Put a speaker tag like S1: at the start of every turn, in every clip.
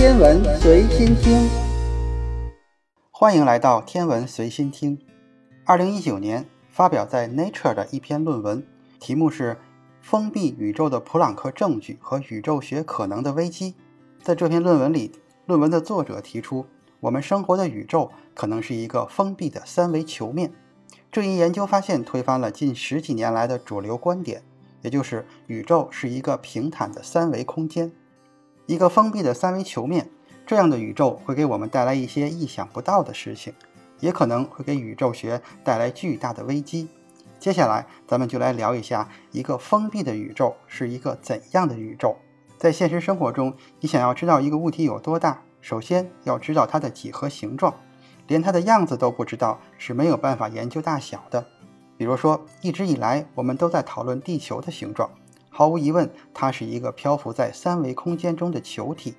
S1: 天文随心听，
S2: 欢迎来到天文随心听。二零一九年发表在《Nature》的一篇论文，题目是《封闭宇宙的普朗克证据和宇宙学可能的危机》。在这篇论文里，论文的作者提出，我们生活的宇宙可能是一个封闭的三维球面。这一研究发现推翻了近十几年来的主流观点，也就是宇宙是一个平坦的三维空间。一个封闭的三维球面，这样的宇宙会给我们带来一些意想不到的事情，也可能会给宇宙学带来巨大的危机。接下来，咱们就来聊一下一个封闭的宇宙是一个怎样的宇宙。在现实生活中，你想要知道一个物体有多大，首先要知道它的几何形状。连它的样子都不知道是没有办法研究大小的。比如说，一直以来我们都在讨论地球的形状。毫无疑问，它是一个漂浮在三维空间中的球体。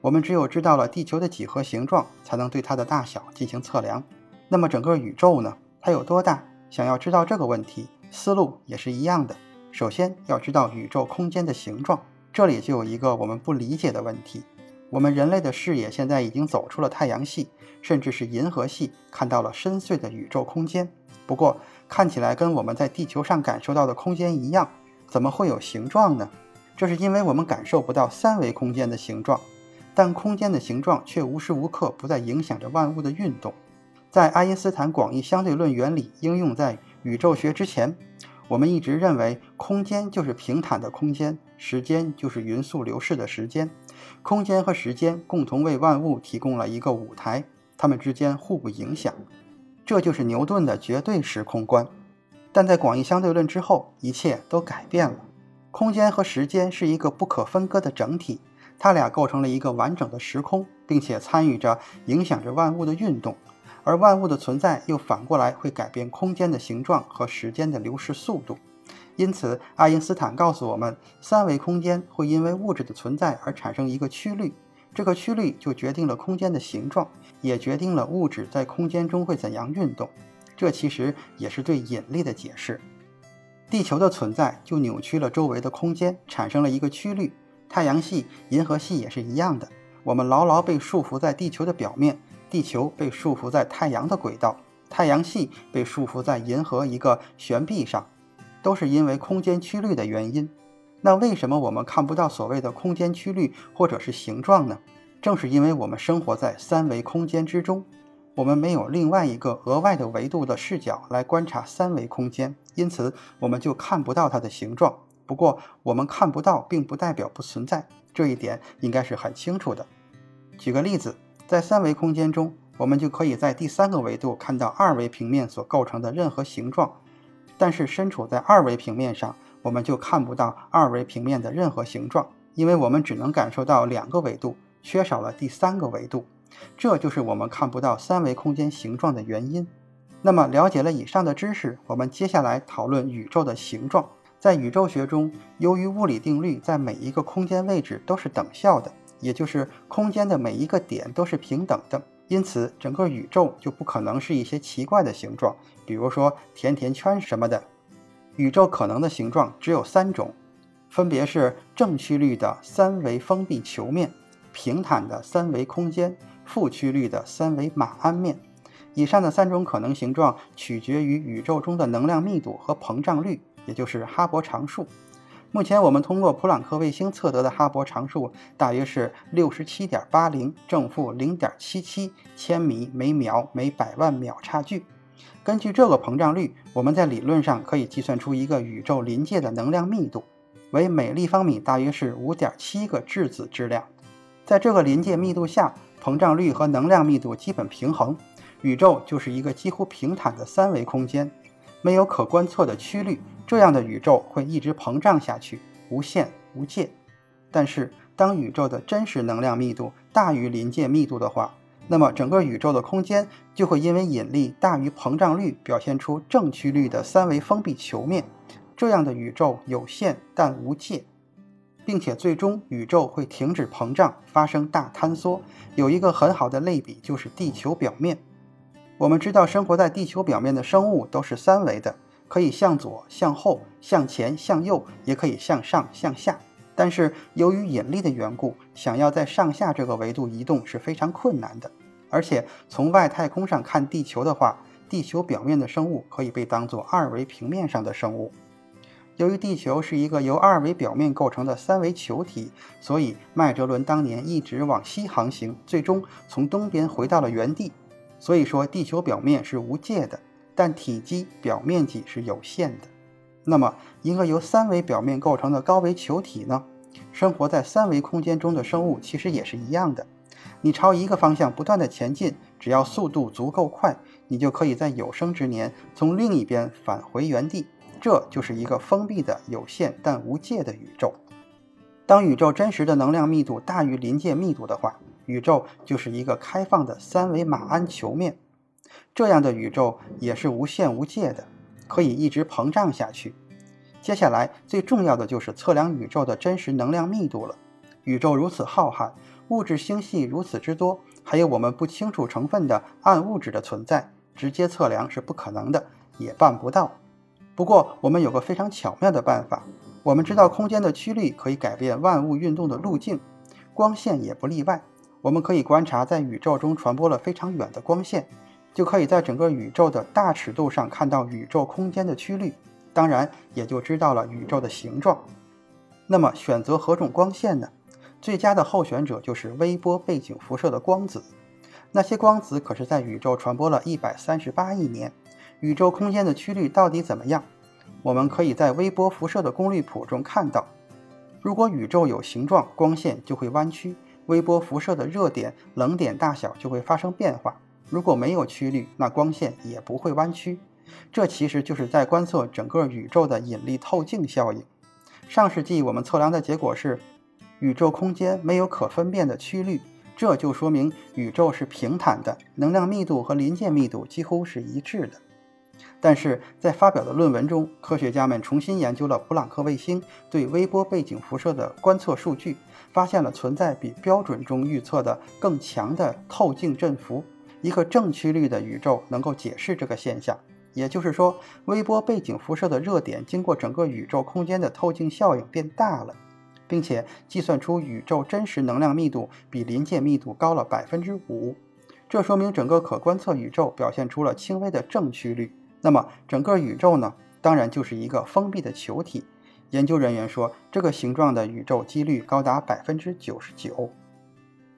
S2: 我们只有知道了地球的几何形状，才能对它的大小进行测量。那么整个宇宙呢？它有多大？想要知道这个问题，思路也是一样的。首先要知道宇宙空间的形状。这里就有一个我们不理解的问题：我们人类的视野现在已经走出了太阳系，甚至是银河系，看到了深邃的宇宙空间。不过看起来跟我们在地球上感受到的空间一样。怎么会有形状呢？这是因为我们感受不到三维空间的形状，但空间的形状却无时无刻不在影响着万物的运动。在爱因斯坦广义相对论原理应用在宇宙学之前，我们一直认为空间就是平坦的空间，时间就是匀速流逝的时间。空间和时间共同为万物提供了一个舞台，它们之间互不影响。这就是牛顿的绝对时空观。但在广义相对论之后，一切都改变了。空间和时间是一个不可分割的整体，它俩构成了一个完整的时空，并且参与着、影响着万物的运动。而万物的存在又反过来会改变空间的形状和时间的流逝速度。因此，爱因斯坦告诉我们，三维空间会因为物质的存在而产生一个曲率，这个曲率就决定了空间的形状，也决定了物质在空间中会怎样运动。这其实也是对引力的解释。地球的存在就扭曲了周围的空间，产生了一个曲率。太阳系、银河系也是一样的。我们牢牢被束缚在地球的表面，地球被束缚在太阳的轨道，太阳系被束缚在银河一个悬臂上，都是因为空间曲率的原因。那为什么我们看不到所谓的空间曲率或者是形状呢？正是因为我们生活在三维空间之中。我们没有另外一个额外的维度的视角来观察三维空间，因此我们就看不到它的形状。不过，我们看不到并不代表不存在，这一点应该是很清楚的。举个例子，在三维空间中，我们就可以在第三个维度看到二维平面所构成的任何形状，但是身处在二维平面上，我们就看不到二维平面的任何形状，因为我们只能感受到两个维度，缺少了第三个维度。这就是我们看不到三维空间形状的原因。那么，了解了以上的知识，我们接下来讨论宇宙的形状。在宇宙学中，由于物理定律在每一个空间位置都是等效的，也就是空间的每一个点都是平等的，因此整个宇宙就不可能是一些奇怪的形状，比如说甜甜圈什么的。宇宙可能的形状只有三种，分别是正曲率的三维封闭球面、平坦的三维空间。负曲率的三维马鞍面，以上的三种可能形状取决于宇宙中的能量密度和膨胀率，也就是哈勃常数。目前我们通过普朗克卫星测得的哈勃常数大约是六十七点八零正负零点七七千米每秒每百万秒差距。根据这个膨胀率，我们在理论上可以计算出一个宇宙临界的能量密度，为每立方米大约是五点七个质子质量。在这个临界密度下，膨胀率和能量密度基本平衡，宇宙就是一个几乎平坦的三维空间，没有可观测的曲率。这样的宇宙会一直膨胀下去，无限无界。但是，当宇宙的真实能量密度大于临界密度的话，那么整个宇宙的空间就会因为引力大于膨胀率，表现出正曲率的三维封闭球面。这样的宇宙有限但无界。并且最终宇宙会停止膨胀，发生大坍缩。有一个很好的类比就是地球表面。我们知道生活在地球表面的生物都是三维的，可以向左、向后、向前、向右，也可以向上、向下。但是由于引力的缘故，想要在上下这个维度移动是非常困难的。而且从外太空上看地球的话，地球表面的生物可以被当作二维平面上的生物。由于地球是一个由二维表面构成的三维球体，所以麦哲伦当年一直往西航行，最终从东边回到了原地。所以说，地球表面是无界的，但体积、表面积是有限的。那么，一个由三维表面构成的高维球体呢？生活在三维空间中的生物其实也是一样的。你朝一个方向不断的前进，只要速度足够快，你就可以在有生之年从另一边返回原地。这就是一个封闭的、有限但无界的宇宙。当宇宙真实的能量密度大于临界密度的话，宇宙就是一个开放的三维马鞍球面。这样的宇宙也是无限无界的。可以一直膨胀下去。接下来最重要的就是测量宇宙的真实能量密度了。宇宙如此浩瀚，物质星系如此之多，还有我们不清楚成分的暗物质的存在，直接测量是不可能的，也办不到。不过我们有个非常巧妙的办法，我们知道空间的曲率可以改变万物运动的路径，光线也不例外。我们可以观察在宇宙中传播了非常远的光线。就可以在整个宇宙的大尺度上看到宇宙空间的曲率，当然也就知道了宇宙的形状。那么选择何种光线呢？最佳的候选者就是微波背景辐射的光子。那些光子可是在宇宙传播了一百三十八亿年，宇宙空间的曲率到底怎么样？我们可以在微波辐射的功率谱中看到。如果宇宙有形状，光线就会弯曲，微波辐射的热点、冷点大小就会发生变化。如果没有曲率，那光线也不会弯曲。这其实就是在观测整个宇宙的引力透镜效应。上世纪我们测量的结果是，宇宙空间没有可分辨的曲率，这就说明宇宙是平坦的，能量密度和临界密度几乎是一致的。但是在发表的论文中，科学家们重新研究了普朗克卫星对微波背景辐射的观测数据，发现了存在比标准中预测的更强的透镜振幅。一个正曲率的宇宙能够解释这个现象，也就是说，微波背景辐射的热点经过整个宇宙空间的透镜效应变大了，并且计算出宇宙真实能量密度比临界密度高了百分之五。这说明整个可观测宇宙表现出了轻微的正曲率。那么，整个宇宙呢？当然就是一个封闭的球体。研究人员说，这个形状的宇宙几率高达百分之九十九。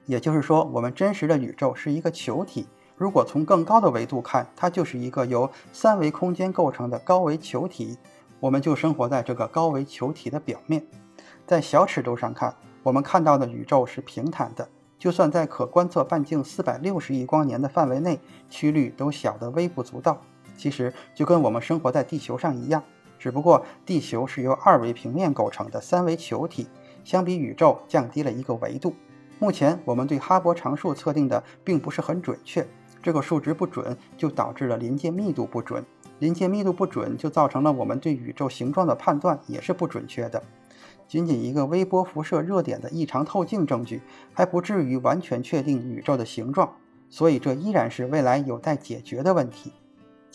S2: 也就是说，我们真实的宇宙是一个球体。如果从更高的维度看，它就是一个由三维空间构成的高维球体，我们就生活在这个高维球体的表面。在小尺度上看，我们看到的宇宙是平坦的，就算在可观测半径四百六十亿光年的范围内，曲率都小得微不足道。其实就跟我们生活在地球上一样，只不过地球是由二维平面构成的三维球体，相比宇宙降低了一个维度。目前我们对哈勃常数测定的并不是很准确。这个数值不准，就导致了临界密度不准。临界密度不准，就造成了我们对宇宙形状的判断也是不准确的。仅仅一个微波辐射热点的异常透镜证据，还不至于完全确定宇宙的形状。所以，这依然是未来有待解决的问题。